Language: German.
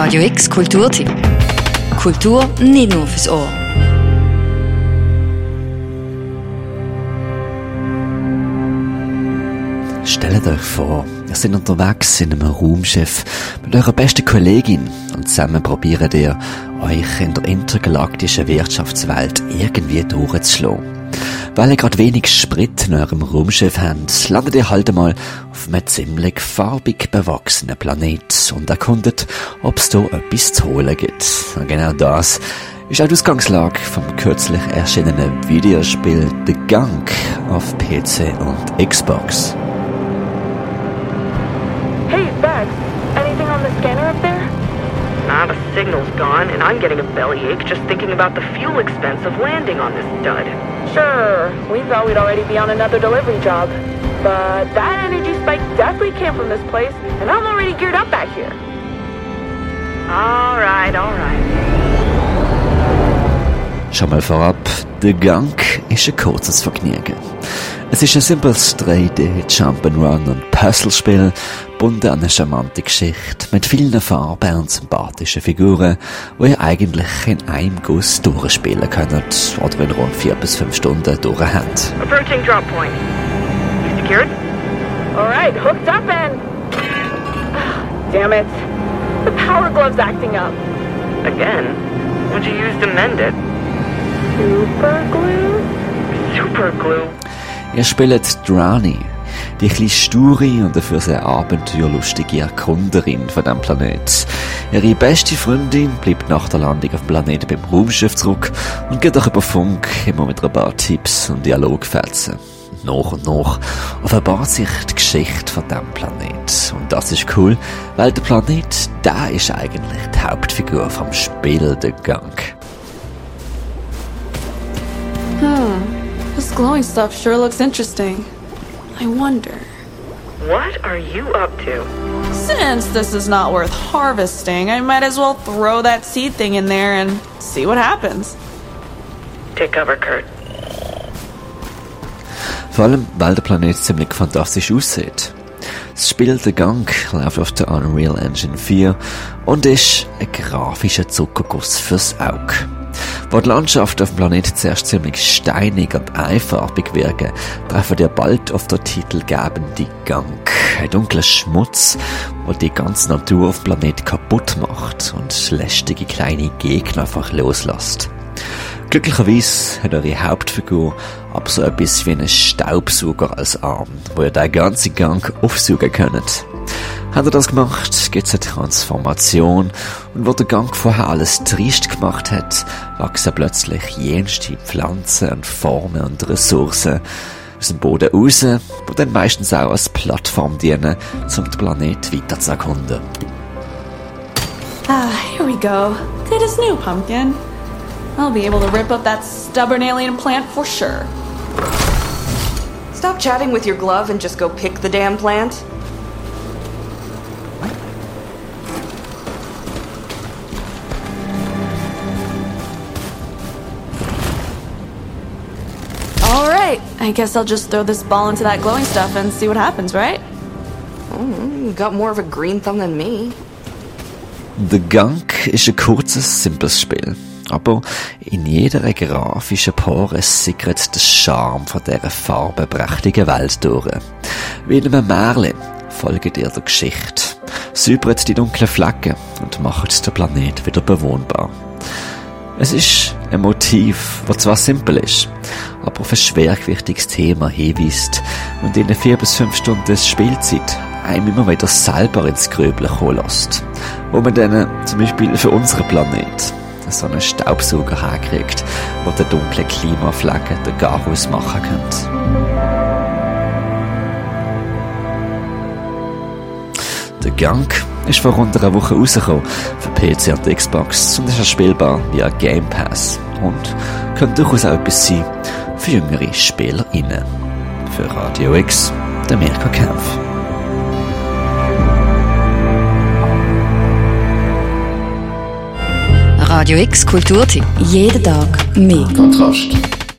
Radio X Kulturtipp. Kultur nicht nur fürs Ohr. Stellt euch vor, ihr seid unterwegs in einem Raumschiff mit eurer besten Kollegin und zusammen probiert ihr, euch in der intergalaktischen Wirtschaftswelt irgendwie durchzuschlagen. Weil ihr gerade wenig Sprit in eurem Raumschiff habt, landet ihr halt einmal auf einem ziemlich farbig bewachsenen Planet und erkundet, ob es da etwas zu holen gibt. Und genau das ist auch die Ausgangslage vom kürzlich erschienenen Videospiel The Gunk auf PC und Xbox. Hey, Bex, anything on the scanner up there? Ah, the signal's gone, and I'm getting a bellyache just thinking about the fuel expense of landing on this dud. Sure, we thought we'd already be on another delivery job. But that energy spike definitely came from this place, and I'm already geared up back here. Alright, alright. Schon mal vorab, The Gunk ist ein kurzes Vergnügen. Es ist ein simples 3D Jump'n'Run und Puzzlespiel, bunden an eine charmante Geschichte mit vielen Farben und sympathischen Figuren, wo ihr eigentlich in einem Guss durchspielen könnt oder in rund vier bis fünf Stunden durchhabt. Approaching drop point. You secured? Alright, hooked up and. Damn it. The power glove's acting up. Again? What'd you use to mend it? Super glue? Super glue. Ihr spielt Drani, die kleine sture und dafür sehr abenteuerlustige Erkunderin von dem Planet. Ihre beste Freundin bleibt nach der Landung auf dem Planeten beim Raumschiff zurück und geht auch über Funk immer mit ein paar Tipps und Dialogfetzen. Nach und nach offenbart sich die Geschichte von diesem Planet. Und das ist cool, weil der Planet, da ist eigentlich die Hauptfigur vom Spiel, der Gang. This glowing stuff sure looks interesting. I wonder. What are you up to? Since this is not worth harvesting, I might as well throw that seed thing in there and see what happens. Take cover, Kurt. Vor allem, weil der Planet ziemlich fantastisch aussieht. Das Spiel The Gang läuft auf der Unreal Engine 4 und ist ein grafischer Zuckerguss fürs Auge. Wo die Landschaften auf dem Planet zuerst ziemlich steinig und einfarbig wirken, treffen wir bald auf der titelgebende Gang. Ein dunkler Schmutz, der die ganze Natur auf dem Planet kaputt macht und lästige kleine Gegner einfach loslässt. Glücklicherweise hat eure Hauptfigur aber so etwas wie einen Staubsauger als Arm, wo ihr den ganzen Gang aufsaugen könnt. Hat er das gemacht, gibt's eine Transformation und wo der Gang vorher alles trist gemacht hat, wachsen plötzlich jenste Pflanzen und Formen und Ressourcen aus dem Boden raus, die dann meistens auch als Plattform dienen, um den Planet weiter zu erkunden. Ah, here we go. Good as new, pumpkin. I'll be able to rip up that stubborn alien plant for sure. Stop chatting with your glove and just go pick the damn plant. I guess I'll just throw this ball into that glowing stuff and see what happens, right? You got more of a green thumb than me. The Gunk ist ein kurzes, simples Spiel. Aber in jeder grafischen Pore sickert der Charme von dieser farbenprächtigen Welt durch. Wie in einem Märchen folgt ihr der Geschichte, säubert die dunklen Flecken und macht den Planet wieder bewohnbar. Es ist ein Motiv, das zwar simpel ist, aber auf ein schwergewichtiges Thema hinweist und in vier bis fünf Stunden Spielzeit einem immer wieder selber ins Grübeln kommen lässt. Wo man dann zum Beispiel für unseren Planet so einen Staubsauger herkriegt, wo der dunkle Klimaflecken den Garaus machen könnte. Der Gang ist vor rund einer Woche rausgekommen für PC und Xbox und ist spielbar via Game Pass und könnte durchaus auch etwas sein für jüngere SpielerInnen. Für Radio X, der Mirko Kempf. Radio X Kulturtipp. Jeden Tag mehr. Kontrast.